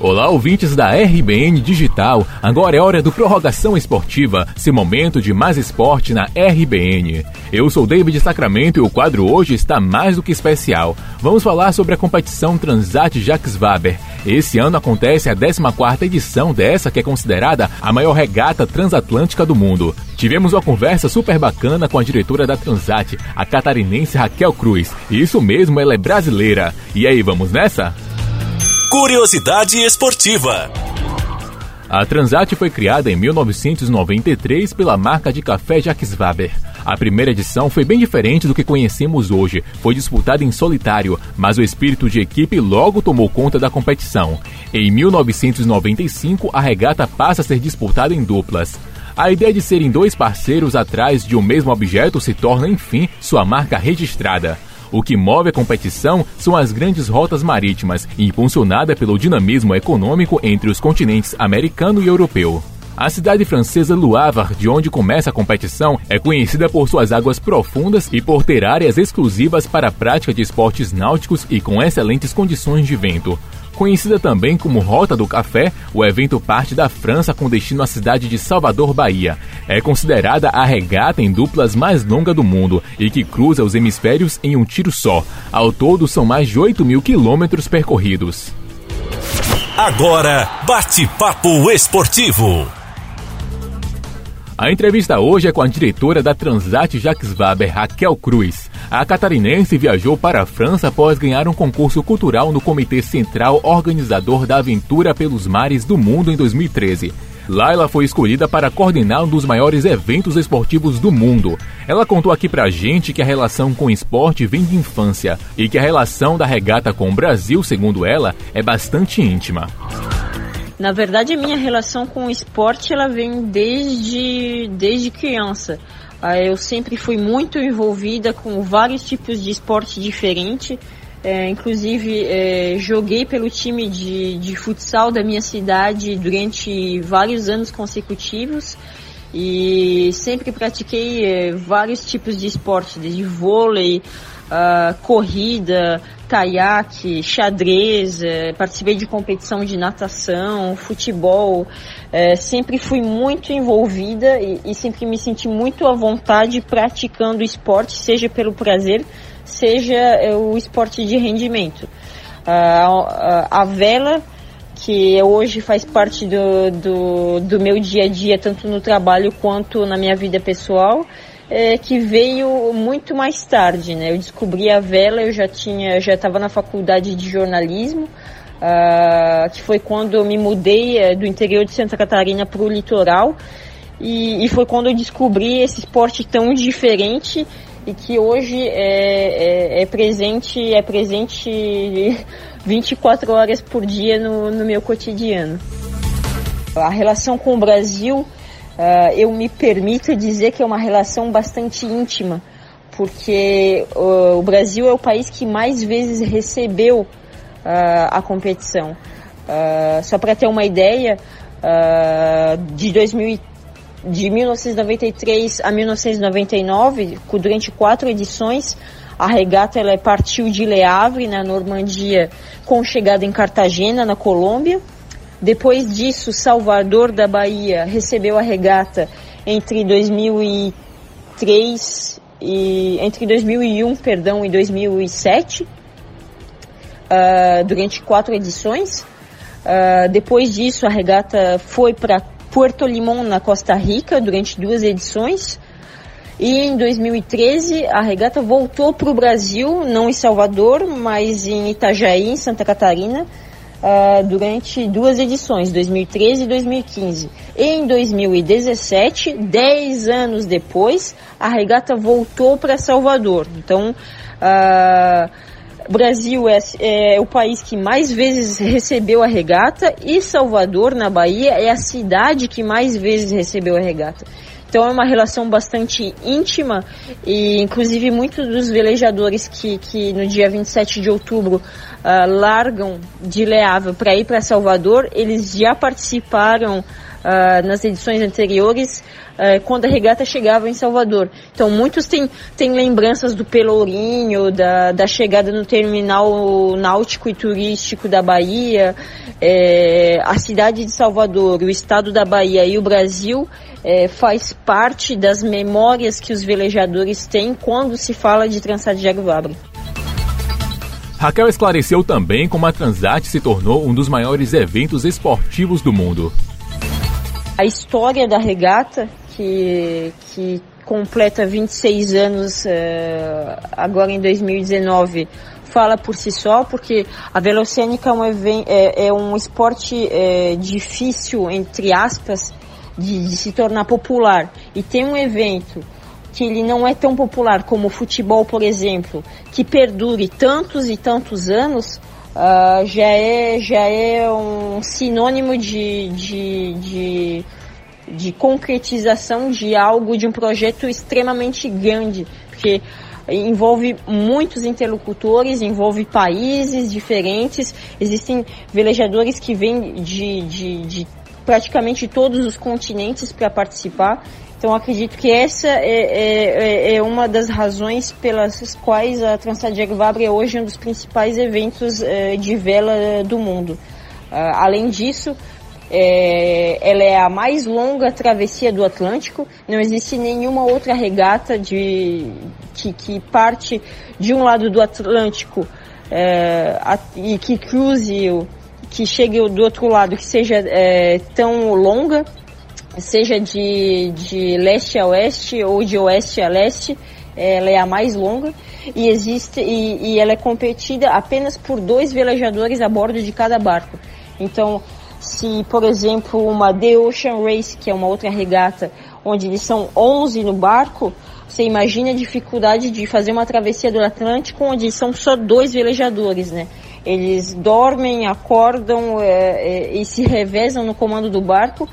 Olá, ouvintes da RBN Digital. Agora é hora do Prorrogação Esportiva, seu momento de mais esporte na RBN. Eu sou David Sacramento e o quadro hoje está mais do que especial. Vamos falar sobre a competição Transat Jacques Vaber. Esse ano acontece a 14ª edição dessa que é considerada a maior regata transatlântica do mundo. Tivemos uma conversa super bacana com a diretora da Transat, a catarinense Raquel Cruz. Isso mesmo, ela é brasileira. E aí, vamos nessa? Curiosidade esportiva. A Transat foi criada em 1993 pela marca de café Jacques Vaber. A primeira edição foi bem diferente do que conhecemos hoje. Foi disputada em solitário, mas o espírito de equipe logo tomou conta da competição. Em 1995, a regata passa a ser disputada em duplas. A ideia de serem dois parceiros atrás de um mesmo objeto se torna, enfim, sua marca registrada. O que move a competição são as grandes rotas marítimas, impulsionada pelo dinamismo econômico entre os continentes americano e europeu. A cidade francesa Luavre, de onde começa a competição, é conhecida por suas águas profundas e por ter áreas exclusivas para a prática de esportes náuticos e com excelentes condições de vento. Conhecida também como Rota do Café, o evento parte da França com destino à cidade de Salvador, Bahia. É considerada a regata em duplas mais longa do mundo e que cruza os hemisférios em um tiro só. Ao todo, são mais de 8 mil quilômetros percorridos. Agora, bate-papo esportivo. A entrevista hoje é com a diretora da Transat Jacques Vaber, Raquel Cruz. A catarinense viajou para a França após ganhar um concurso cultural no Comitê Central Organizador da Aventura pelos Mares do Mundo em 2013. Lá ela foi escolhida para coordenar um dos maiores eventos esportivos do mundo. Ela contou aqui pra gente que a relação com o esporte vem de infância e que a relação da regata com o Brasil, segundo ela, é bastante íntima. Na verdade, a minha relação com o esporte ela vem desde, desde criança. Ah, eu sempre fui muito envolvida com vários tipos de esporte diferente. É, inclusive, é, joguei pelo time de, de futsal da minha cidade durante vários anos consecutivos e sempre pratiquei é, vários tipos de esporte, desde vôlei, uh, corrida, caiaque, xadrez, é, participei de competição de natação, futebol, é, sempre fui muito envolvida e, e, sempre me senti muito à vontade praticando esporte, seja pelo prazer, seja é, o esporte de rendimento. a, a vela que hoje faz parte do, do, do meu dia a dia, tanto no trabalho quanto na minha vida pessoal, é, que veio muito mais tarde, né? Eu descobri a vela, eu já tinha, já estava na faculdade de jornalismo, uh, que foi quando eu me mudei é, do interior de Santa Catarina para o litoral, e, e, foi quando eu descobri esse esporte tão diferente e que hoje é, é, é presente, é presente 24 horas por dia no, no meu cotidiano. A relação com o Brasil uh, eu me permito dizer que é uma relação bastante íntima, porque uh, o Brasil é o país que mais vezes recebeu uh, a competição. só para ter uma ideia, de 2000 de 1993 a 1999, durante quatro edições, a regata ela partiu de Le Havre, na Normandia, com chegada em Cartagena, na Colômbia. Depois disso, Salvador da Bahia recebeu a regata entre 2003 e entre 2001, perdão, e 2007, uh, ah, durante quatro edições. Uh, depois disso, a regata foi para Puerto Limón, na Costa Rica, durante duas edições. E em 2013, a regata voltou para o Brasil, não em Salvador, mas em Itajaí, em Santa Catarina, uh, durante duas edições, 2013 e 2015. Em 2017, dez anos depois, a regata voltou para Salvador. Então, Brasil é, é, o país que mais vezes recebeu a regata e Salvador, na Bahia, é a cidade que mais vezes recebeu a regata. Então é uma relação bastante íntima e inclusive muitos dos velejadores que, que no dia 27 de outubro uh, largam de Leável para ir para Salvador, eles já participaram uh, nas edições anteriores uh, quando a regata chegava em Salvador. Então muitos têm, têm lembranças do Pelourinho, da, da chegada no terminal náutico e turístico da Bahia, é, a cidade de Salvador, o estado da Bahia e o Brasil é, faz parte das memórias que os velejadores têm quando se fala de Transat Jaguar. Raquel esclareceu também como a Transat se tornou um dos maiores eventos esportivos do mundo. A história da regata, que, que completa 26 anos uh, agora em 2019, fala por si só, porque a velocênica é um, é, é um esporte é, difícil, entre aspas, de, de se tornar popular. E tem um evento que ele não é tão popular como o futebol, por exemplo, que perdure tantos e tantos anos, uh, já, é, já é um sinônimo de, de, de, de concretização de algo, de um projeto extremamente grande, porque envolve muitos interlocutores, envolve países diferentes, existem velejadores que vêm de, de, de praticamente todos os continentes para participar. Então acredito que essa é, é, é, é, uma das razões pelas quais a Transadiag Vabre é hoje um dos principais eventos é, de vela do mundo. Ah, além disso, é, ela é a mais longa travessia do Atlântico. Não existe nenhuma outra regata de, que, que parte de um lado do Atlântico é, a, e que cruze, que chegue do outro lado, que seja é, tão longa seja de, de leste a oeste ou de oeste a leste, ela é a mais longa e existe e, e ela é competida apenas por dois velejadores a bordo de cada barco. Então, se por exemplo uma The Ocean Race, que é uma outra regata, onde eles são 11 no barco, você imagina a dificuldade de fazer uma travessia do Atlântico onde são só dois velejadores, né? Eles dormem, acordam é, é, e se revezam no comando do barco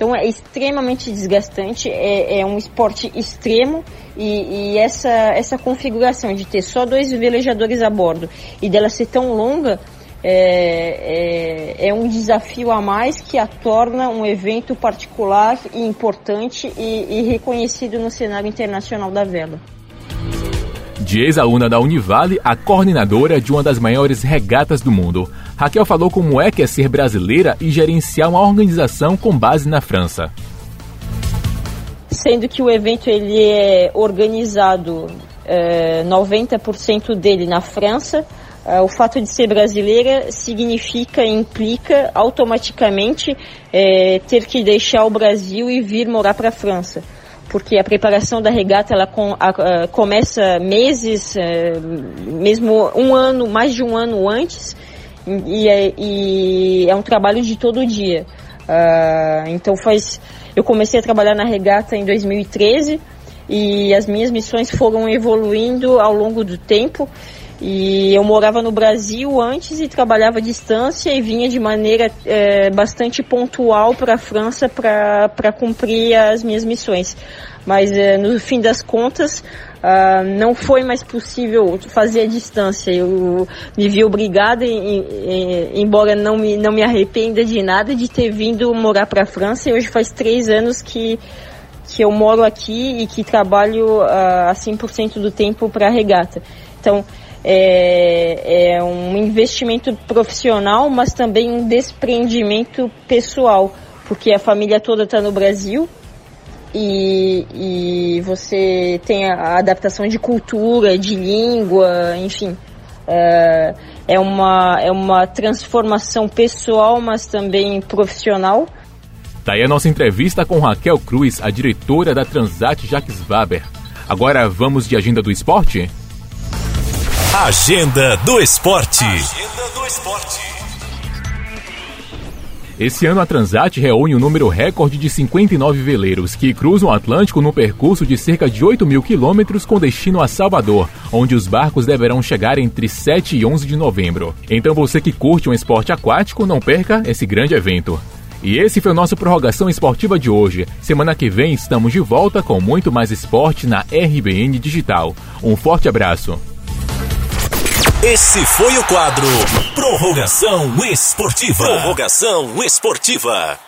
então é extremamente desgastante, é, é um esporte extremo e, e, essa, essa configuração de ter só dois velejadores a bordo e dela ser tão longa é, é, é um desafio a mais que a torna um evento particular e importante e, e reconhecido no cenário internacional da vela. De ex-aluna da Univale, a coordenadora de uma das maiores regatas do mundo. Raquel falou como é que é ser brasileira e gerenciar uma organização com base na França. Sendo que o evento ele é organizado é, 90% dele na França, é, o fato de ser brasileira significa, implica automaticamente é, ter que deixar o Brasil e vir morar para a França porque a preparação da regata ela com, a, a, começa meses, é, mesmo um ano, mais de um ano antes, e é, e é um trabalho de todo dia. Uh, então faz, eu comecei a trabalhar na regata em 2013 e as minhas missões foram evoluindo ao longo do tempo. E eu morava no Brasil antes e trabalhava à distância e vinha de maneira é, bastante pontual para a França para cumprir as minhas missões. Mas é, no fim das contas, Uh, não foi mais possível fazer a distância. Eu me vi obrigada, em, em, embora não me, não me arrependa de nada, de ter vindo morar para a França. E hoje faz três anos que, que eu moro aqui e que trabalho uh, a 100% do tempo para a regata. Então, é, é um investimento profissional, mas também um desprendimento pessoal, porque a família toda está no Brasil e, e você tem a adaptação de cultura, de língua, enfim. É, é, uma, é uma transformação pessoal, mas também profissional. Daí tá a nossa entrevista com Raquel Cruz, a diretora da Transat Jacques Waber. Agora vamos de agenda do esporte? Agenda do esporte. Agenda do esporte. Esse ano a Transat reúne um número recorde de 59 veleiros que cruzam o Atlântico no percurso de cerca de 8 mil quilômetros com destino a Salvador, onde os barcos deverão chegar entre 7 e 11 de novembro. Então você que curte um esporte aquático, não perca esse grande evento. E esse foi o nosso Prorrogação Esportiva de hoje. Semana que vem estamos de volta com muito mais esporte na RBN Digital. Um forte abraço. Esse foi o quadro Prorrogação Esportiva. Prorrogação Esportiva.